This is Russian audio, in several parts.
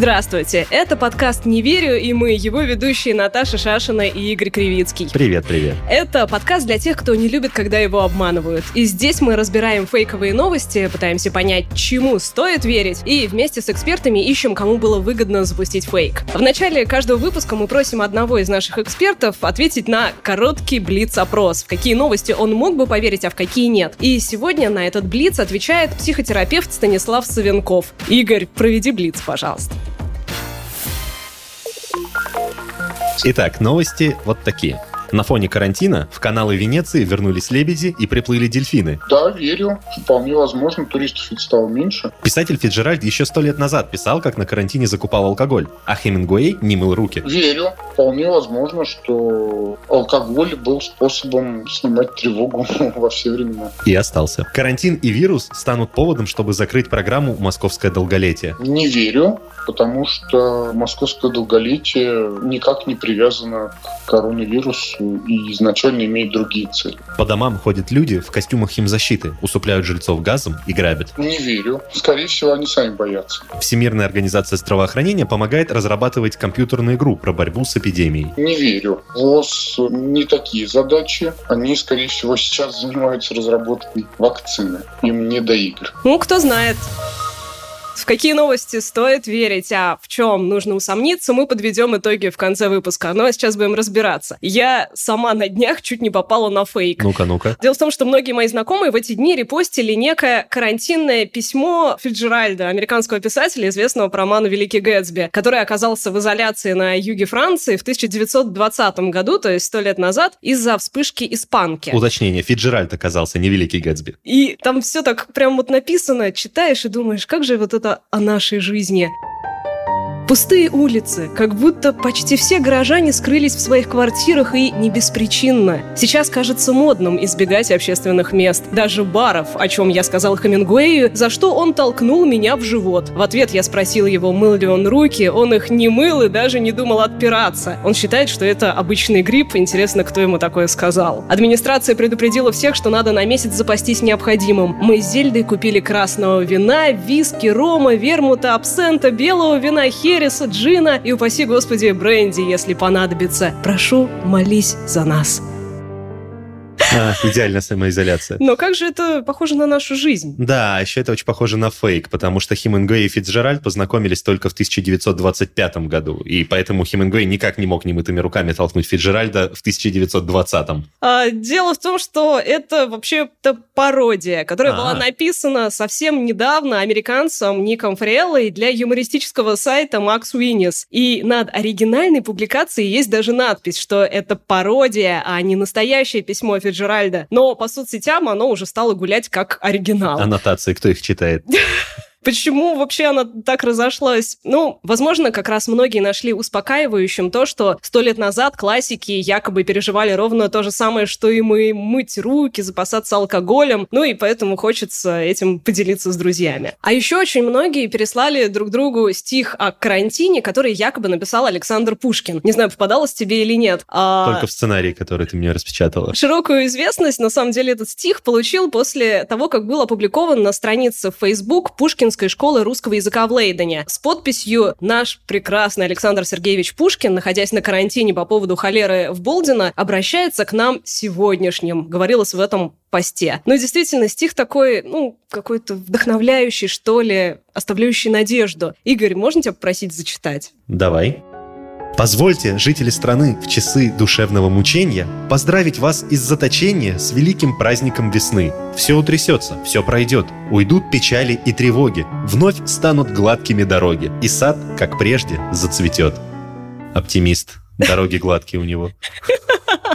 Здравствуйте, это подкаст «Не верю» и мы, его ведущие Наташа Шашина и Игорь Кривицкий. Привет, привет. Это подкаст для тех, кто не любит, когда его обманывают. И здесь мы разбираем фейковые новости, пытаемся понять, чему стоит верить, и вместе с экспертами ищем, кому было выгодно запустить фейк. В начале каждого выпуска мы просим одного из наших экспертов ответить на короткий блиц-опрос, в какие новости он мог бы поверить, а в какие нет. И сегодня на этот блиц отвечает психотерапевт Станислав Савенков. Игорь, проведи блиц, пожалуйста. Итак, новости вот такие. На фоне карантина в каналы Венеции вернулись лебеди и приплыли дельфины. Да, верю. Вполне возможно, туристов ведь стало меньше. Писатель Фиджеральд еще сто лет назад писал, как на карантине закупал алкоголь, а Хемингуэй не мыл руки. Верю. Вполне возможно, что алкоголь был способом снимать тревогу во все времена. И остался. Карантин и вирус станут поводом, чтобы закрыть программу «Московское долголетие». Не верю, потому что московское долголетие никак не привязано к коронавирусу и изначально имеет другие цели. По домам ходят люди в костюмах химзащиты, усыпляют жильцов газом и грабят. Не верю. Скорее всего, они сами боятся. Всемирная организация здравоохранения помогает разрабатывать компьютерную игру про борьбу с эпидемией. Не верю. ВОЗ не такие задачи. Они, скорее всего, сейчас занимаются разработкой вакцины. Им не до игр. Ну, кто знает. В какие новости стоит верить, а в чем нужно усомниться, мы подведем итоги в конце выпуска. Ну а сейчас будем разбираться. Я сама на днях чуть не попала на фейк. Ну-ка, ну-ка. Дело в том, что многие мои знакомые в эти дни репостили некое карантинное письмо Фиджеральда, американского писателя, известного по роману «Великий Гэтсби», который оказался в изоляции на юге Франции в 1920 году, то есть сто лет назад, из-за вспышки испанки. Уточнение, Фиджеральд оказался, не Великий Гэтсби. И там все так прям вот написано, читаешь и думаешь, как же вот это о нашей жизни. Пустые улицы, как будто почти все горожане скрылись в своих квартирах и не беспричинно. Сейчас кажется модным избегать общественных мест, даже баров, о чем я сказал Хемингуэю, за что он толкнул меня в живот. В ответ я спросил его, мыл ли он руки, он их не мыл и даже не думал отпираться. Он считает, что это обычный грипп, интересно, кто ему такое сказал. Администрация предупредила всех, что надо на месяц запастись необходимым. Мы с Зельдой купили красного вина, виски, рома, вермута, абсента, белого вина, хери, Хереса, Джина и, упаси господи, бренди, если понадобится. Прошу, молись за нас. А, идеальная самоизоляция. Но как же это похоже на нашу жизнь? Да, еще это очень похоже на фейк, потому что Хемингуэй и Фицджеральд познакомились только в 1925 году, и поэтому Хемингуэй никак не мог немытыми руками толкнуть Фицджеральда в 1920. А, дело в том, что это вообще-то пародия, которая А-а-а. была написана совсем недавно американцем Ником Фреллой для юмористического сайта Макс Уиннис. И над оригинальной публикацией есть даже надпись, что это пародия, а не настоящее письмо Фицджеральда Фиджеральда. Но по соцсетям оно уже стало гулять как оригинал. Аннотации, кто их читает? Почему вообще она так разошлась? Ну, возможно, как раз многие нашли успокаивающим то, что сто лет назад классики якобы переживали ровно то же самое, что и мы, мыть руки, запасаться алкоголем, ну и поэтому хочется этим поделиться с друзьями. А еще очень многие переслали друг другу стих о карантине, который якобы написал Александр Пушкин. Не знаю, попадалось тебе или нет. А... Только в сценарии, который ты мне распечатала. Широкую известность, на самом деле, этот стих получил после того, как был опубликован на странице Facebook Пушкин Пушкинской школы русского языка в Лейдене с подписью «Наш прекрасный Александр Сергеевич Пушкин, находясь на карантине по поводу холеры в Болдино, обращается к нам сегодняшним», говорилось в этом посте. Ну, действительно, стих такой, ну, какой-то вдохновляющий, что ли, оставляющий надежду. Игорь, можно тебя попросить зачитать? Давай. Позвольте, жители страны, в часы душевного мучения поздравить вас из заточения с великим праздником весны. Все утрясется, все пройдет, уйдут печали и тревоги, вновь станут гладкими дороги, и сад, как прежде, зацветет. Оптимист. Дороги гладкие у него.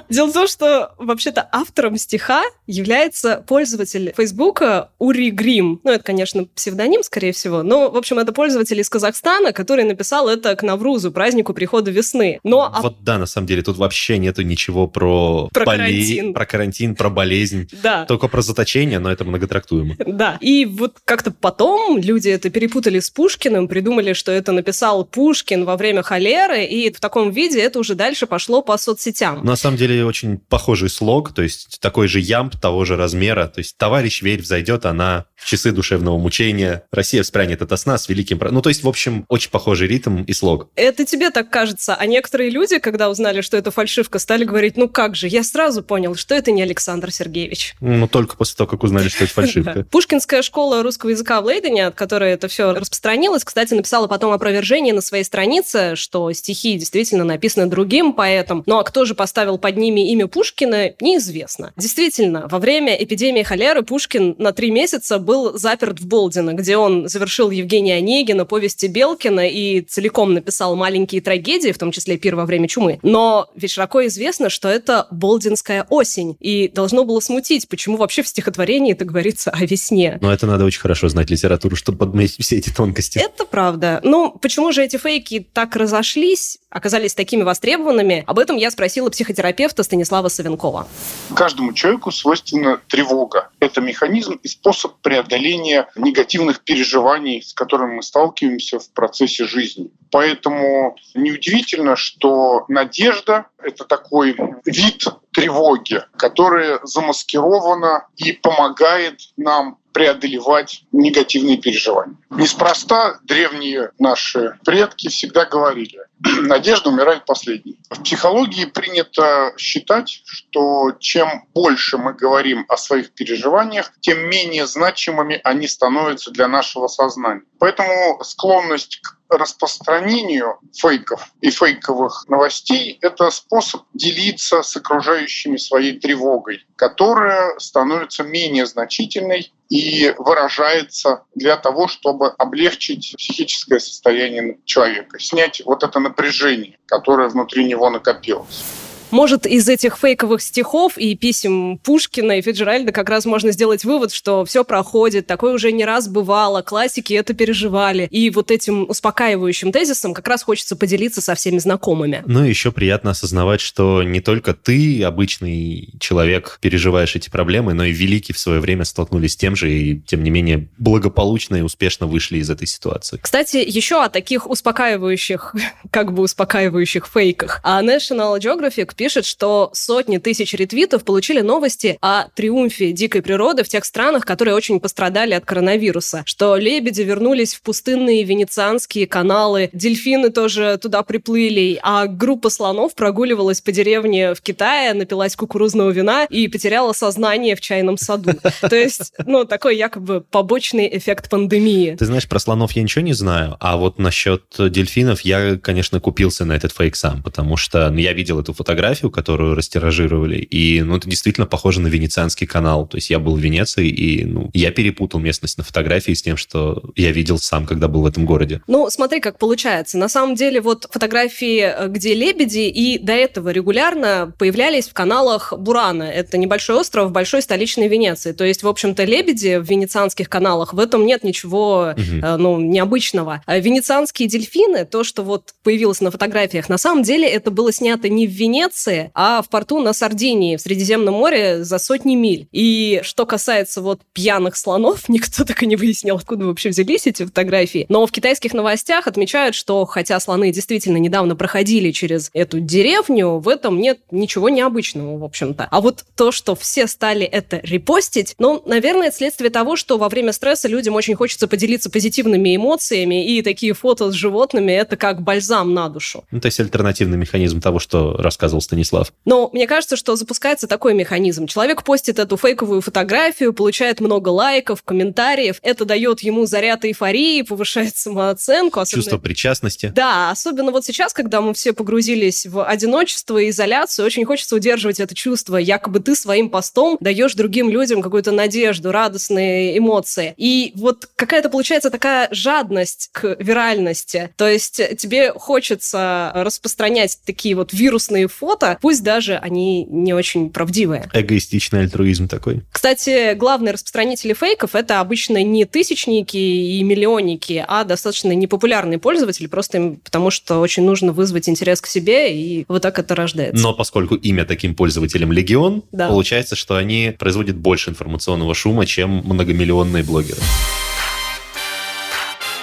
Дело в том, что вообще-то автором стиха является пользователь Фейсбука Ури Грим. Ну, это, конечно, псевдоним, скорее всего, но, в общем, это пользователь из Казахстана, который написал это к Наврузу, празднику прихода весны. Но вот да, на самом деле, тут вообще нету ничего про, про боле... карантин. про карантин, про болезнь. Да. Только про заточение, но это многотрактуемо. Да. И вот как-то потом люди это перепутали с Пушкиным, придумали, что это написал Пушкин во время холеры, и в таком виде это уже дальше пошло по соцсетям. На самом деле очень похожий слог, то есть такой же ямб того же размера, то есть товарищ верь взойдет, она в часы душевного мучения, Россия вспрянет это сна с великим... Ну, то есть, в общем, очень похожий ритм и слог. Это тебе так кажется, а некоторые люди, когда узнали, что это фальшивка, стали говорить, ну как же, я сразу понял, что это не Александр Сергеевич. Ну, только после того, как узнали, что это фальшивка. Пушкинская школа русского языка в Лейдене, от которой это все распространилось, кстати, написала потом опровержение на своей странице, что стихи действительно написаны другим поэтом. Ну а кто же поставил под ними имя Пушкина, неизвестно. Действительно, во время эпидемии холеры Пушкин на три месяца был заперт в Болдино, где он завершил Евгения Онегина, повести Белкина и целиком написал маленькие трагедии, в том числе «Пир во время чумы». Но ведь широко известно, что это болдинская осень, и должно было смутить, почему вообще в стихотворении это говорится о весне. Но это надо очень хорошо знать литературу, чтобы подметить все эти тонкости. Это правда. Ну, почему же эти фейки так разошлись, оказались такими востребованными? Об этом я спросила психотерапевта Станислава Савенкова. Каждому человеку свойственна тревога. Это механизм и способ преодоления негативных переживаний, с которыми мы сталкиваемся в процессе жизни. Поэтому неудивительно, что надежда — это такой вид тревоги, которая замаскирована и помогает нам преодолевать негативные переживания. Неспроста древние наши предки всегда говорили, надежда умирает последней. В психологии принято считать, что чем больше мы говорим о своих переживаниях, тем менее значимыми они становятся для нашего сознания. Поэтому склонность к распространению фейков и фейковых новостей — это способ делиться с окружающими своей тревогой, которая становится менее значительной и выражается для того, чтобы облегчить психическое состояние человека, снять вот это напряжение, которое внутри него накопилось. Может, из этих фейковых стихов и писем Пушкина и Фиджеральда как раз можно сделать вывод, что все проходит, такое уже не раз бывало, классики это переживали. И вот этим успокаивающим тезисом как раз хочется поделиться со всеми знакомыми. Ну и еще приятно осознавать, что не только ты, обычный человек, переживаешь эти проблемы, но и великие в свое время столкнулись с тем же и, тем не менее, благополучно и успешно вышли из этой ситуации. Кстати, еще о таких успокаивающих, как бы успокаивающих фейках. А National Geographic пишет, что сотни тысяч ретвитов получили новости о триумфе дикой природы в тех странах, которые очень пострадали от коронавируса. Что лебеди вернулись в пустынные венецианские каналы, дельфины тоже туда приплыли, а группа слонов прогуливалась по деревне в Китае, напилась кукурузного вина и потеряла сознание в чайном саду. То есть, ну, такой якобы побочный эффект пандемии. Ты знаешь, про слонов я ничего не знаю, а вот насчет дельфинов я, конечно, купился на этот фейк сам, потому что ну, я видел эту фотографию, фотографию, которую растиражировали, и, ну, это действительно похоже на венецианский канал. То есть я был в Венеции, и, ну, я перепутал местность на фотографии с тем, что я видел сам, когда был в этом городе. Ну, смотри, как получается. На самом деле, вот фотографии, э, где лебеди, и до этого регулярно появлялись в каналах Бурана. Это небольшой остров в большой столичной Венеции. То есть, в общем-то, лебеди в венецианских каналах, в этом нет ничего, угу. ну, необычного. А венецианские дельфины, то, что вот появилось на фотографиях, на самом деле это было снято не в Венеции, Венеции, а в порту на Сардинии, в Средиземном море за сотни миль. И что касается вот пьяных слонов, никто так и не выяснил, откуда вообще взялись эти фотографии. Но в китайских новостях отмечают, что хотя слоны действительно недавно проходили через эту деревню, в этом нет ничего необычного, в общем-то. А вот то, что все стали это репостить, ну, наверное, это следствие того, что во время стресса людям очень хочется поделиться позитивными эмоциями, и такие фото с животными — это как бальзам на душу. Ну, то есть альтернативный механизм того, что рассказывал Станислав. Но мне кажется, что запускается такой механизм. Человек постит эту фейковую фотографию, получает много лайков, комментариев. Это дает ему заряд эйфории, повышает самооценку. Особенно... Чувство причастности. Да, особенно вот сейчас, когда мы все погрузились в одиночество и изоляцию, очень хочется удерживать это чувство. Якобы ты своим постом даешь другим людям какую-то надежду, радостные эмоции. И вот какая-то получается такая жадность к виральности. То есть тебе хочется распространять такие вот вирусные фото, фото, пусть даже они не очень правдивые. Эгоистичный альтруизм такой. Кстати, главные распространители фейков — это обычно не тысячники и миллионники, а достаточно непопулярные пользователи, просто потому что очень нужно вызвать интерес к себе, и вот так это рождается. Но поскольку имя таким пользователям Легион, Да. получается, что они производят больше информационного шума, чем многомиллионные блогеры.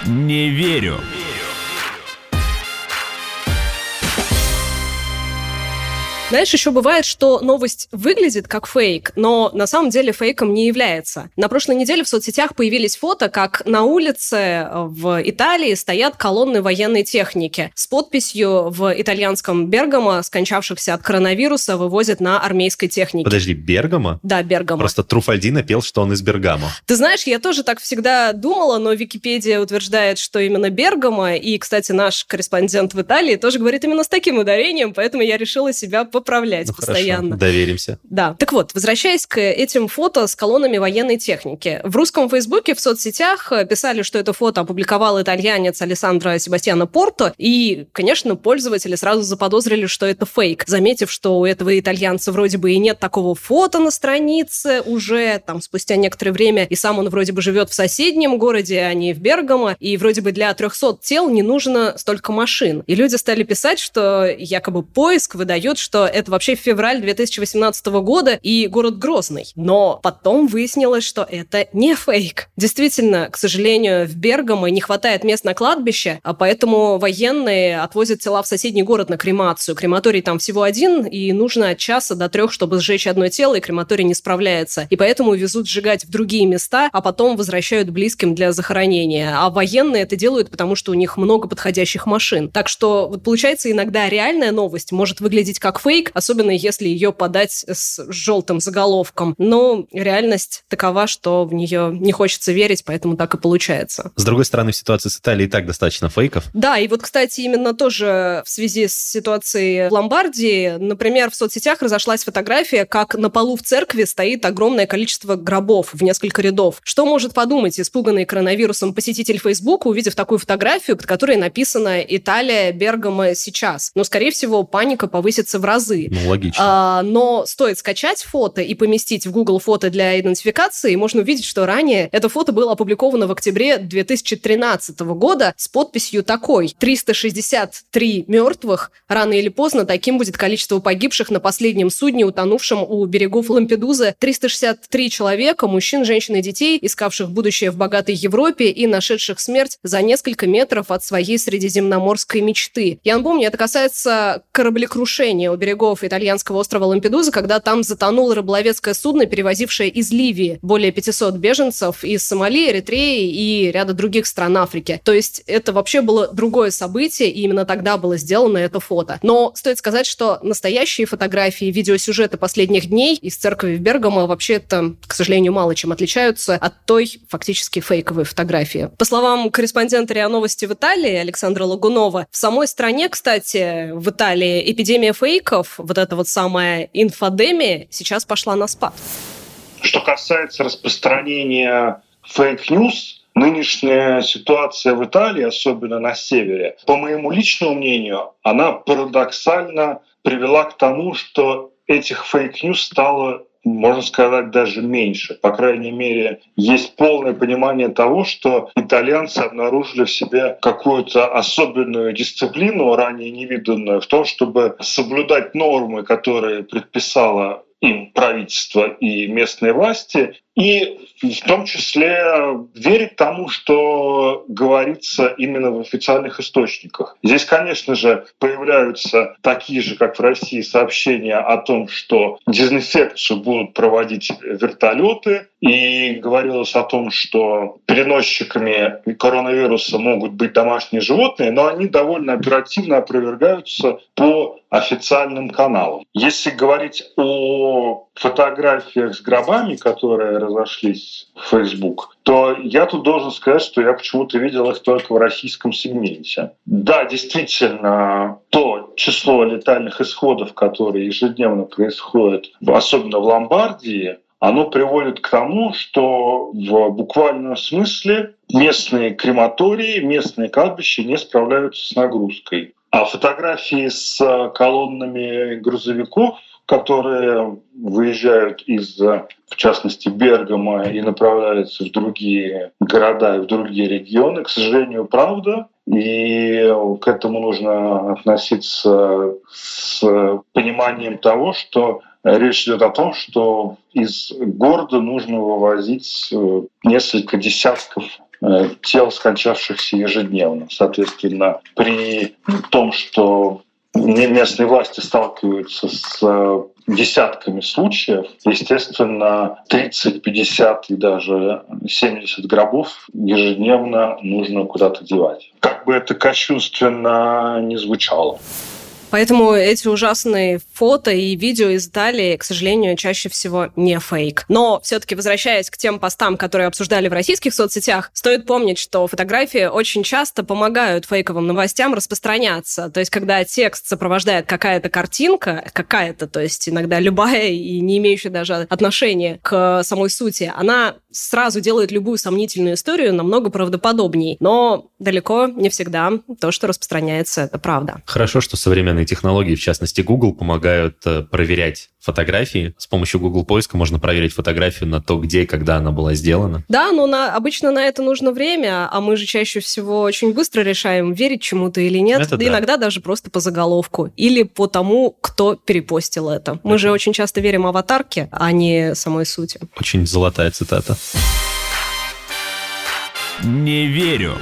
Не верю. Знаешь, еще бывает, что новость выглядит как фейк, но на самом деле фейком не является. На прошлой неделе в соцсетях появились фото, как на улице э, в Италии стоят колонны военной техники с подписью в итальянском Бергамо скончавшихся от коронавируса вывозят на армейской технике. Подожди, Бергамо? Да, Бергамо. Просто Труфальдино пел, что он из Бергамо. Ты знаешь, я тоже так всегда думала, но Википедия утверждает, что именно Бергамо, и, кстати, наш корреспондент в Италии тоже говорит именно с таким ударением, поэтому я решила себя поправлять Ну постоянно. хорошо, доверимся. Да. Так вот, возвращаясь к этим фото с колоннами военной техники. В русском Фейсбуке, в соцсетях э, писали, что это фото опубликовал итальянец Алессандро Себастьяно Порто, и, конечно, пользователи сразу заподозрили, что это фейк, заметив, что у этого итальянца вроде бы и нет такого фото на странице уже, там, спустя некоторое время, и сам он вроде бы живет в соседнем городе, а не в Бергамо, и вроде бы для 300 тел не нужно столько машин. И люди стали писать, что якобы поиск выдает, что это вообще февраль 2018 года и город Грозный. Но потом выяснилось, что это не фейк. Действительно, к сожалению, в Бергамо не хватает мест на кладбище, а поэтому военные отвозят тела в соседний город на кремацию. Крематорий там всего один, и нужно от часа до трех, чтобы сжечь одно тело, и крематорий не справляется. И поэтому везут сжигать в другие места, а потом возвращают близким для захоронения. А военные это делают, потому что у них много подходящих машин. Так что, вот получается, иногда реальная новость может выглядеть как фейк, особенно если ее подать с желтым заголовком. Но реальность такова, что в нее не хочется верить, поэтому так и получается. С другой стороны, в ситуации с Италией и так достаточно фейков. Да, и вот, кстати, именно тоже в связи с ситуацией в Ломбардии, например, в соцсетях разошлась фотография, как на полу в церкви стоит огромное количество гробов в несколько рядов. Что может подумать испуганный коронавирусом посетитель Фейсбука, увидев такую фотографию, под которой написано «Италия, Бергамо сейчас»? Но, скорее всего, паника повысится в разы. Ну, логично. А, но стоит скачать фото и поместить в Google фото для идентификации, можно увидеть, что ранее это фото было опубликовано в октябре 2013 года с подписью такой. 363 мертвых. Рано или поздно таким будет количество погибших на последнем судне, утонувшем у берегов Лампедузы. 363 человека, мужчин, женщин и детей, искавших будущее в богатой Европе и нашедших смерть за несколько метров от своей средиземноморской мечты. Я напомню, это касается кораблекрушения у берегов итальянского острова Лампедуза, когда там затонуло рыболовецкое судно, перевозившее из Ливии более 500 беженцев из Сомали, Эритреи и ряда других стран Африки. То есть это вообще было другое событие, и именно тогда было сделано это фото. Но стоит сказать, что настоящие фотографии, видеосюжеты последних дней из церкви в Бергамо вообще-то, к сожалению, мало чем отличаются от той фактически фейковой фотографии. По словам корреспондента РИА Новости в Италии Александра Лагунова, в самой стране, кстати, в Италии эпидемия фейков, вот эта вот самая инфодемия, сейчас пошла на спад. Что касается распространения фейк-ньюс, нынешняя ситуация в Италии, особенно на севере, по моему личному мнению, она парадоксально привела к тому, что этих фейк-ньюс стало можно сказать, даже меньше. По крайней мере, есть полное понимание того, что итальянцы обнаружили в себе какую-то особенную дисциплину, ранее невиданную, в том, чтобы соблюдать нормы, которые предписала им правительство и местные власти, и в том числе верить тому, что говорится именно в официальных источниках. Здесь, конечно же, появляются такие же, как в России, сообщения о том, что дезинфекцию будут проводить вертолеты, и говорилось о том, что переносчиками коронавируса могут быть домашние животные, но они довольно оперативно опровергаются по официальным каналам. Если говорить о фотографиях с гробами, которые разошлись в Facebook, то я тут должен сказать, что я почему-то видел их только в российском сегменте. Да, действительно, то число летальных исходов, которые ежедневно происходят, особенно в Ломбардии, оно приводит к тому, что в буквальном смысле местные крематории, местные кладбища не справляются с нагрузкой. А фотографии с колоннами грузовиков, которые выезжают из, в частности, Бергама и направляются в другие города и в другие регионы, к сожалению, правда. И к этому нужно относиться с пониманием того, что речь идет о том, что из города нужно вывозить э, несколько десятков э, тел, скончавшихся ежедневно. Соответственно, при том, что местные власти сталкиваются с э, десятками случаев. Естественно, 30, 50 и даже 70 гробов ежедневно нужно куда-то девать. Как бы это кощунственно не звучало. Поэтому эти ужасные фото и видео из Италии, к сожалению, чаще всего не фейк. Но все-таки возвращаясь к тем постам, которые обсуждали в российских соцсетях, стоит помнить, что фотографии очень часто помогают фейковым новостям распространяться. То есть, когда текст сопровождает какая-то картинка, какая-то, то есть иногда любая и не имеющая даже отношения к самой сути, она сразу делает любую сомнительную историю намного правдоподобней. Но далеко не всегда то, что распространяется, это правда. Хорошо, что современные современные технологии, в частности Google, помогают э, проверять фотографии. С помощью Google поиска можно проверить фотографию на то, где и когда она была сделана. Да, но на, обычно на это нужно время, а мы же чаще всего очень быстро решаем, верить чему-то или нет. Это да, да иногда даже просто по заголовку или по тому, кто перепостил это. Мы это... же очень часто верим аватарке, а не самой сути. Очень золотая цитата. Не верю.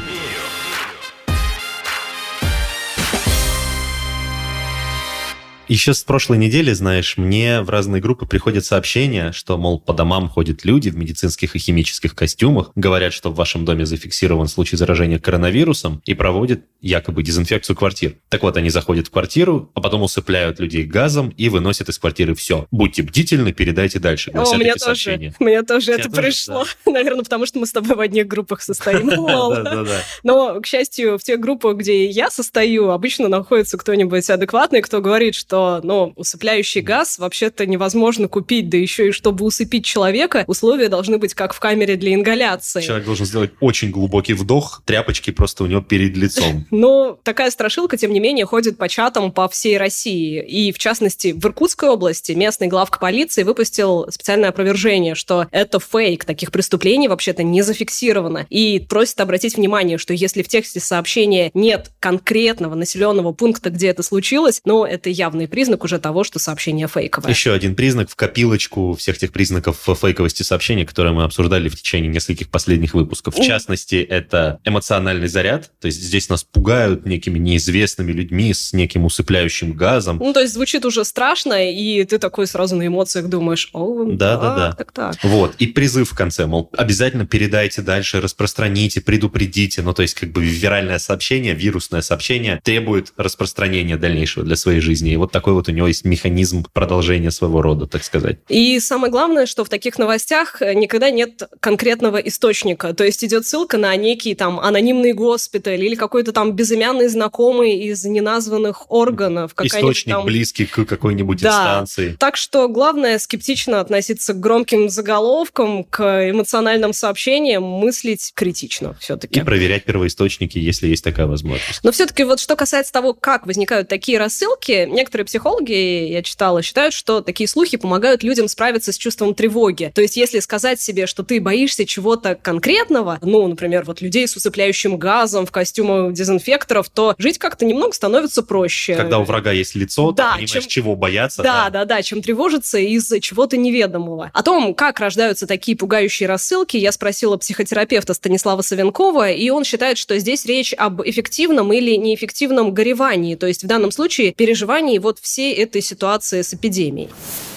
Еще с прошлой недели, знаешь, мне в разные группы приходят сообщения, что, мол, по домам ходят люди в медицинских и химических костюмах, говорят, что в вашем доме зафиксирован случай заражения коронавирусом и проводят якобы дезинфекцию квартир. Так вот, они заходят в квартиру, а потом усыпляют людей газом и выносят из квартиры все. Будьте бдительны, передайте дальше. О, мне тоже, сообщения. мне тоже это тоже, пришло. Да. Наверное, потому что мы с тобой в одних группах состоим. Но, к счастью, в тех группах, где я состою, обычно находится кто-нибудь адекватный, кто говорит, что ну, усыпляющий газ вообще-то невозможно купить, да еще и чтобы усыпить человека, условия должны быть как в камере для ингаляции. Человек должен сделать очень глубокий вдох, тряпочки просто у него перед лицом. Но такая страшилка, тем не менее, ходит по чатам по всей России. И, в частности, в Иркутской области местный главка полиции выпустил специальное опровержение, что это фейк, таких преступлений вообще-то не зафиксировано. И просит обратить внимание, что если в тексте сообщения нет конкретного населенного пункта, где это случилось, ну, это явный признак уже того, что сообщение фейковое. Еще один признак в копилочку всех тех признаков фейковости сообщения, которые мы обсуждали в течение нескольких последних выпусков. В частности, это эмоциональный заряд. То есть здесь нас пугают некими неизвестными людьми с неким усыпляющим газом. Ну, то есть звучит уже страшно, и ты такой сразу на эмоциях думаешь, о, да, да, да. Так, так. Вот. И призыв в конце, мол, обязательно передайте дальше, распространите, предупредите. Ну, то есть как бы виральное сообщение, вирусное сообщение требует распространения дальнейшего для своей жизни. И вот такой вот у него есть механизм продолжения своего рода, так сказать. И самое главное, что в таких новостях э, никогда нет конкретного источника. То есть идет ссылка на некий там анонимный госпиталь или какой-то там безымянный знакомый из неназванных органов. Источник там... близкий к какой-нибудь да. инстанции. Так что главное скептично относиться к громким заголовкам, к эмоциональным сообщениям, мыслить критично все-таки. И проверять первоисточники, если есть такая возможность. Но все-таки вот что касается того, как возникают такие рассылки, некоторые психологи, я читала, считают, что такие слухи помогают людям справиться с чувством тревоги. То есть, если сказать себе, что ты боишься чего-то конкретного, ну, например, вот людей с усыпляющим газом в костюмах дезинфекторов, то жить как-то немного становится проще. Когда у врага есть лицо, да, ты понимаешь, чем... чего бояться. Да, да, да, да, чем тревожиться из-за чего-то неведомого. О том, как рождаются такие пугающие рассылки, я спросила психотерапевта Станислава Савенкова, и он считает, что здесь речь об эффективном или неэффективном горевании, то есть в данном случае переживании вот всей этой ситуации с эпидемией?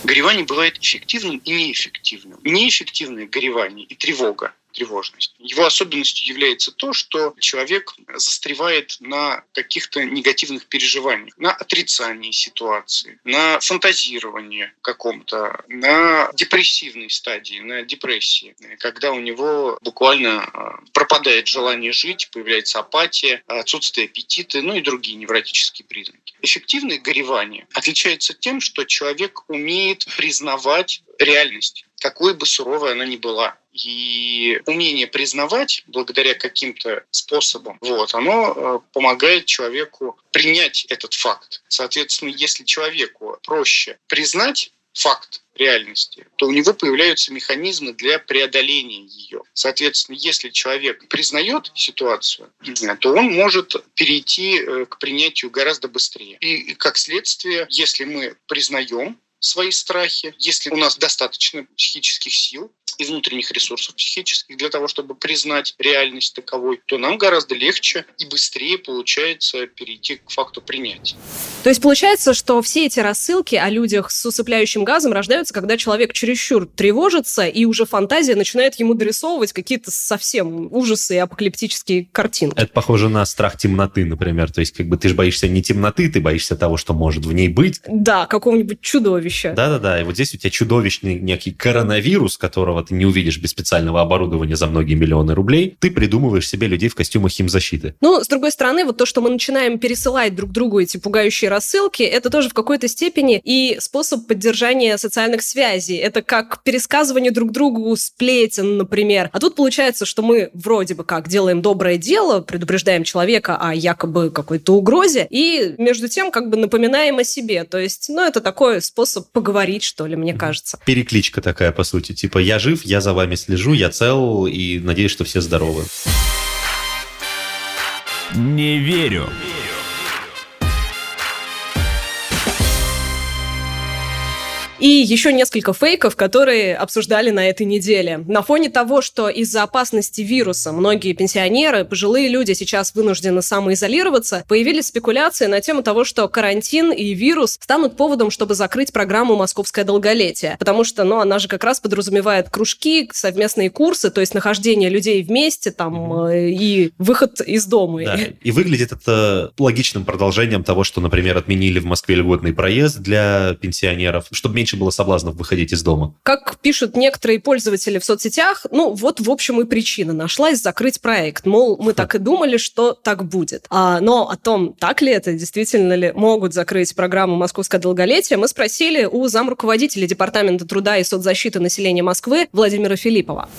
Горевание бывает эффективным и неэффективным. Неэффективное горевание и тревога тревожность. Его особенностью является то, что человек застревает на каких-то негативных переживаниях, на отрицании ситуации, на фантазировании каком-то, на депрессивной стадии, на депрессии, когда у него буквально а, пропадает желание жить, появляется апатия, отсутствие аппетита, ну и другие невротические признаки. Эффективное горевание отличается тем, что человек умеет признавать реальность, какой бы суровой она ни была. И умение признавать благодаря каким-то способам, вот, оно э, помогает человеку принять этот факт. Соответственно, если человеку проще признать факт реальности, то у него появляются механизмы для преодоления ее. Соответственно, если человек признает ситуацию, то он может перейти э, к принятию гораздо быстрее. И как следствие, если мы признаем свои страхи, если у нас достаточно психических сил, и внутренних ресурсов психических для того, чтобы признать реальность таковой, то нам гораздо легче и быстрее получается перейти к факту принятия. То есть получается, что все эти рассылки о людях с усыпляющим газом рождаются, когда человек чересчур тревожится, и уже фантазия начинает ему дорисовывать какие-то совсем ужасы и апокалиптические картинки. Это похоже на страх темноты, например. То есть как бы ты же боишься не темноты, ты боишься того, что может в ней быть. Да, какого-нибудь чудовища. Да-да-да, и вот здесь у тебя чудовищный некий коронавирус, которого ты не увидишь без специального оборудования за многие миллионы рублей, ты придумываешь себе людей в костюмах химзащиты. Ну, с другой стороны, вот то, что мы начинаем пересылать друг другу эти пугающие рассылки, это тоже в какой-то степени и способ поддержания социальных связей. Это как пересказывание друг другу сплетен, например. А тут получается, что мы вроде бы как делаем доброе дело, предупреждаем человека о якобы какой-то угрозе, и между тем как бы напоминаем о себе. То есть, ну, это такой способ поговорить, что ли, мне кажется. Перекличка такая, по сути. Типа, я жив, я за вами слежу, я цел и надеюсь, что все здоровы. Не верю. И еще несколько фейков, которые обсуждали на этой неделе. На фоне того, что из-за опасности вируса многие пенсионеры, пожилые люди сейчас вынуждены самоизолироваться, появились спекуляции на тему того, что карантин и вирус станут поводом, чтобы закрыть программу «Московское долголетие». Потому что, ну, она же как раз подразумевает кружки, совместные курсы, то есть нахождение людей вместе там mm-hmm. и выход из дома. Да. И выглядит это логичным продолжением того, что, например, отменили в Москве льготный проезд для пенсионеров, чтобы меньше меньше было соблазнов выходить из дома. Как пишут некоторые пользователи в соцсетях, ну вот, в общем, и причина нашлась закрыть проект. Мол, мы так и думали, что так будет. А, но о том, так ли это, действительно ли могут закрыть программу «Московское долголетие», мы спросили у замруководителя Департамента труда и соцзащиты населения Москвы Владимира Филиппова.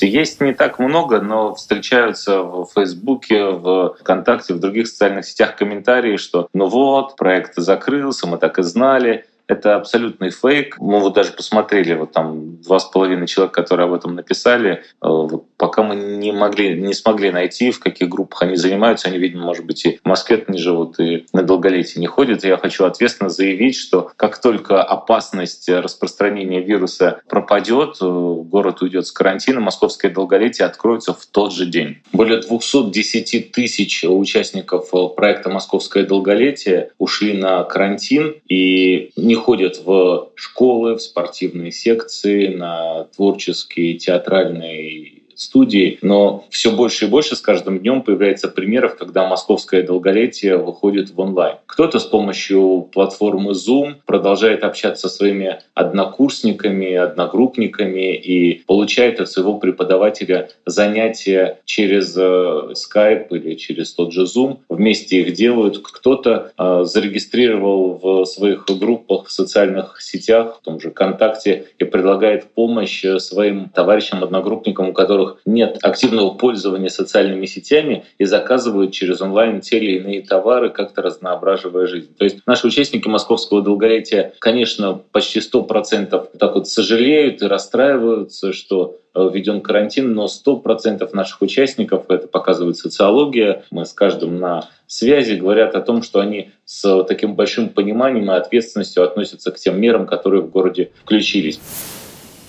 Есть не так много, но встречаются в Фейсбуке, в ВКонтакте, в других социальных сетях комментарии, что ну вот, проект закрылся, мы так и знали, это абсолютный фейк. Мы вот даже посмотрели, вот там два с половиной человека, которые об этом написали. Э, вот пока мы не могли, не смогли найти, в каких группах они занимаются. Они, видимо, может быть, и в Москве не живут, и на долголетие не ходят. Я хочу ответственно заявить, что как только опасность распространения вируса пропадет, э, город уйдет с карантина, московское долголетие откроется в тот же день. Более 210 тысяч участников э, проекта «Московское долголетие» ушли на карантин, и не ходят в школы, в спортивные секции, на творческие, театральные студии, но все больше и больше с каждым днем появляется примеров, когда московское долголетие выходит в онлайн. Кто-то с помощью платформы Zoom продолжает общаться со своими однокурсниками, одногруппниками и получает от своего преподавателя занятия через э, Skype или через тот же Zoom. Вместе их делают. Кто-то э, зарегистрировал в своих группах в социальных сетях, в том же ВКонтакте, и предлагает помощь своим товарищам, одногруппникам, у которых которых нет активного пользования социальными сетями и заказывают через онлайн те или иные товары, как-то разноображивая жизнь. То есть наши участники московского долголетия, конечно, почти 100% так вот сожалеют и расстраиваются, что э, введен карантин, но 100% наших участников, это показывает социология, мы с каждым на связи, говорят о том, что они с таким большим пониманием и ответственностью относятся к тем мерам, которые в городе включились.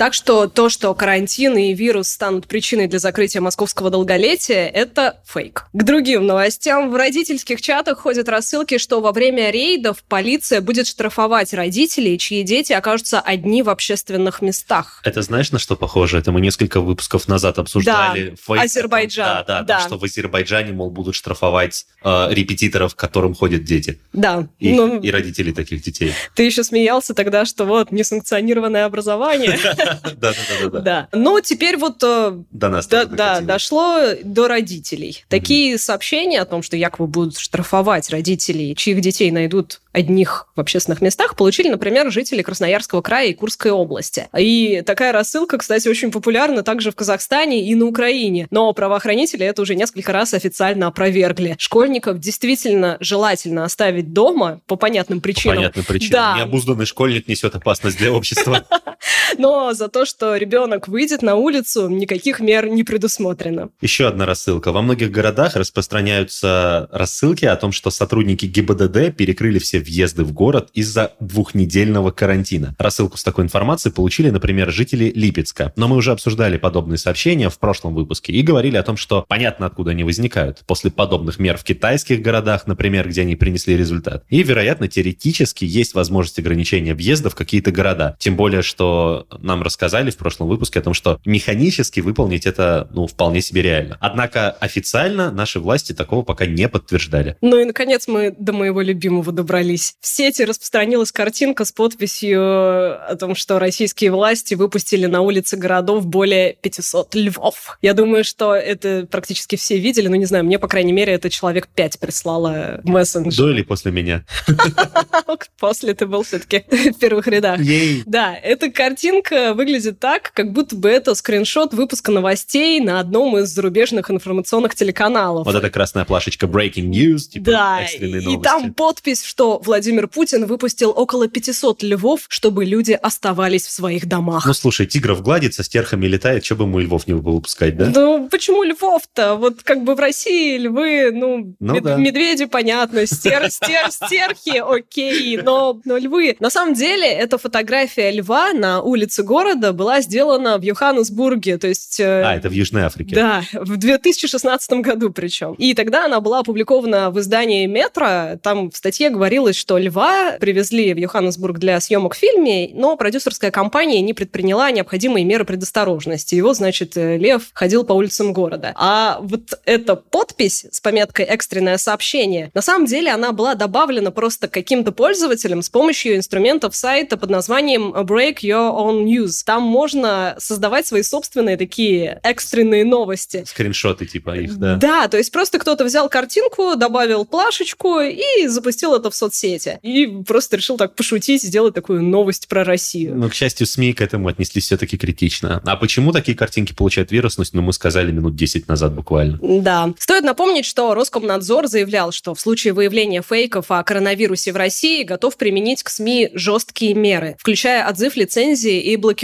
Так что то, что карантин и вирус станут причиной для закрытия московского долголетия, это фейк. К другим новостям. В родительских чатах ходят рассылки, что во время рейдов полиция будет штрафовать родителей, чьи дети окажутся одни в общественных местах. Это знаешь, на что похоже? Это мы несколько выпусков назад обсуждали. Да, фейк. Азербайджан. Да, да, да. Том, что в Азербайджане, мол, будут штрафовать э, репетиторов, к которым ходят дети. Да. И, ну, и родители таких детей. Ты еще смеялся тогда, что вот несанкционированное образование. Да-да-да. Да. Но теперь вот э, До нас да, да, дошло до родителей. Такие сообщения о том, что якобы будут штрафовать родителей, чьих детей найдут одних в общественных местах, получили, например, жители Красноярского края и Курской области. И такая рассылка, кстати, очень популярна также в Казахстане и на Украине. Но правоохранители это уже несколько раз официально опровергли. Школьников действительно желательно оставить дома по понятным По причинам. понятным причинам. Да. Необузданный школьник несет опасность для общества. Но за то, что ребенок выйдет на улицу, никаких мер не предусмотрено. Еще одна рассылка. Во многих городах распространяются рассылки о том, что сотрудники ГИБДД перекрыли все въезды в город из-за двухнедельного карантина. Рассылку с такой информацией получили, например, жители Липецка. Но мы уже обсуждали подобные сообщения в прошлом выпуске и говорили о том, что понятно, откуда они возникают. После подобных мер в китайских городах, например, где они принесли результат. И, вероятно, теоретически есть возможность ограничения въезда в какие-то города. Тем более, что нам рассказали в прошлом выпуске о том, что механически выполнить это, ну, вполне себе реально. Однако официально наши власти такого пока не подтверждали. Ну и, наконец, мы до моего любимого добрались. В сети распространилась картинка с подписью о том, что российские власти выпустили на улицы городов более 500 львов. Я думаю, что это практически все видели, но не знаю, мне, по крайней мере, это человек 5 прислало в мессенджер. До или после меня? После ты был все-таки в первых рядах. Да, эта картинка выглядит так, как будто бы это скриншот выпуска новостей на одном из зарубежных информационных телеканалов. Вот эта красная плашечка Breaking News, типа Да, экстренные и новости. там подпись, что Владимир Путин выпустил около 500 львов, чтобы люди оставались в своих домах. Ну, слушай, тигров гладит, со стерхами летает, что бы ему львов не выпускать, да? Ну, почему львов-то? Вот как бы в России львы, ну, Ну мед- да. медведи, понятно, стер, стер, стерхи, окей, но, но львы. На самом деле, эта фотография льва на улице города была сделана в Йоханнесбурге, то есть... э, А, это в Южной Африке. Да, в 2016 году причем. И тогда она была опубликована в издании «Метро». Там в статье говорилось, что льва привезли в Йоханнесбург для съемок в фильме, но продюсерская компания не предприняла необходимые меры предосторожности. Вот, значит, э, лев ходил по улицам города. А вот эта подпись с пометкой «экстренное сообщение», на самом деле она была добавлена просто каким-то пользователем с помощью инструментов сайта под названием Break Your Own News. Там можно создавать свои собственные такие экстренные новости. Скриншоты типа их, да. Да, то есть просто кто-то взял картинку, добавил плашечку и запустил это в соцсети. И просто решил так пошутить, сделать такую новость про Россию. Но, к счастью, СМИ к этому отнеслись все-таки критично. А почему такие картинки получают вирусность, ну, мы сказали минут 10 назад буквально. Да. Стоит напомнить, что Роскомнадзор заявлял, что в случае выявления фейков о коронавирусе в России готов применить к СМИ жесткие меры, включая отзыв лицензии и блокировку.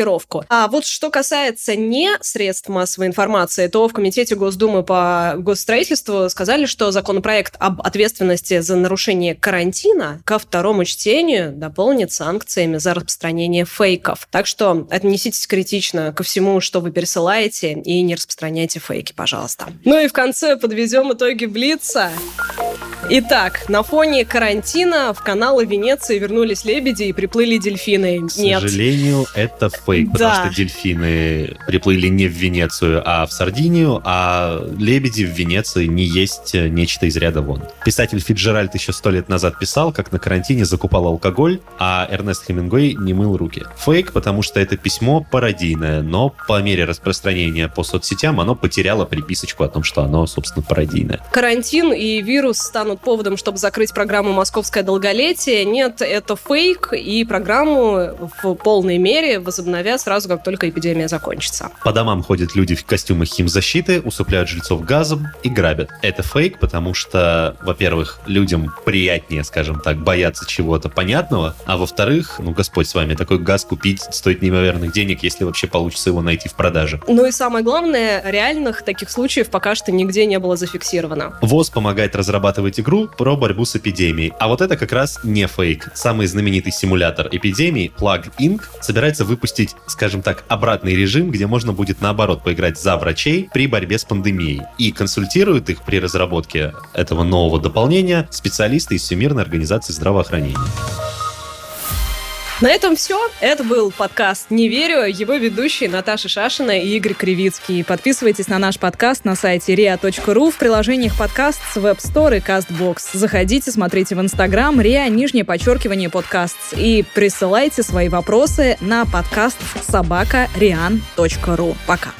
А вот что касается не средств массовой информации, то в Комитете Госдумы по госстроительству сказали, что законопроект об ответственности за нарушение карантина ко второму чтению дополнит санкциями за распространение фейков. Так что отнеситесь критично ко всему, что вы пересылаете, и не распространяйте фейки, пожалуйста. Ну и в конце подведем итоги Блица. Итак, на фоне карантина в каналы Венеции вернулись лебеди и приплыли дельфины. К Нет. сожалению, это фейк, потому Да. что дельфины приплыли не в Венецию, а в Сардинию, а лебеди в Венеции не есть нечто из ряда вон. Писатель Фиджеральд еще сто лет назад писал, как на карантине закупал алкоголь, а Эрнест Хемингуэй не мыл руки. Фейк, потому что это письмо пародийное, но по мере распространения по соцсетям оно потеряло приписочку о том, что оно, собственно, пародийное. Карантин и вирус станут поводом, чтобы закрыть программу «Московское долголетие». Нет, это фейк, и программу в полной мере возобновят сразу, как только эпидемия закончится. По домам ходят люди в костюмах химзащиты, усыпляют жильцов газом и грабят. Это фейк, потому что, во-первых, людям приятнее, скажем так, бояться чего-то понятного, а во-вторых, ну, Господь с вами, такой газ купить стоит неимоверных денег, если вообще получится его найти в продаже. Ну и самое главное, реальных таких случаев пока что нигде не было зафиксировано. ВОЗ помогает разрабатывать игру про борьбу с эпидемией. А вот это как раз не фейк. Самый знаменитый симулятор эпидемии, Plug Inc., собирается выпустить, скажем так, обратный режим, где можно будет наоборот поиграть за врачей при борьбе с пандемией. И консультируют их при разработке этого нового дополнения специалисты из Всемирной организации здравоохранения. На этом все. Это был подкаст «Не верю». Его ведущие Наташа Шашина и Игорь Кривицкий. Подписывайтесь на наш подкаст на сайте ria.ru в приложениях подкаст с Web Store и CastBox. Заходите, смотрите в Инстаграм ria, нижнее подчеркивание подкаст и присылайте свои вопросы на подкаст собака Пока.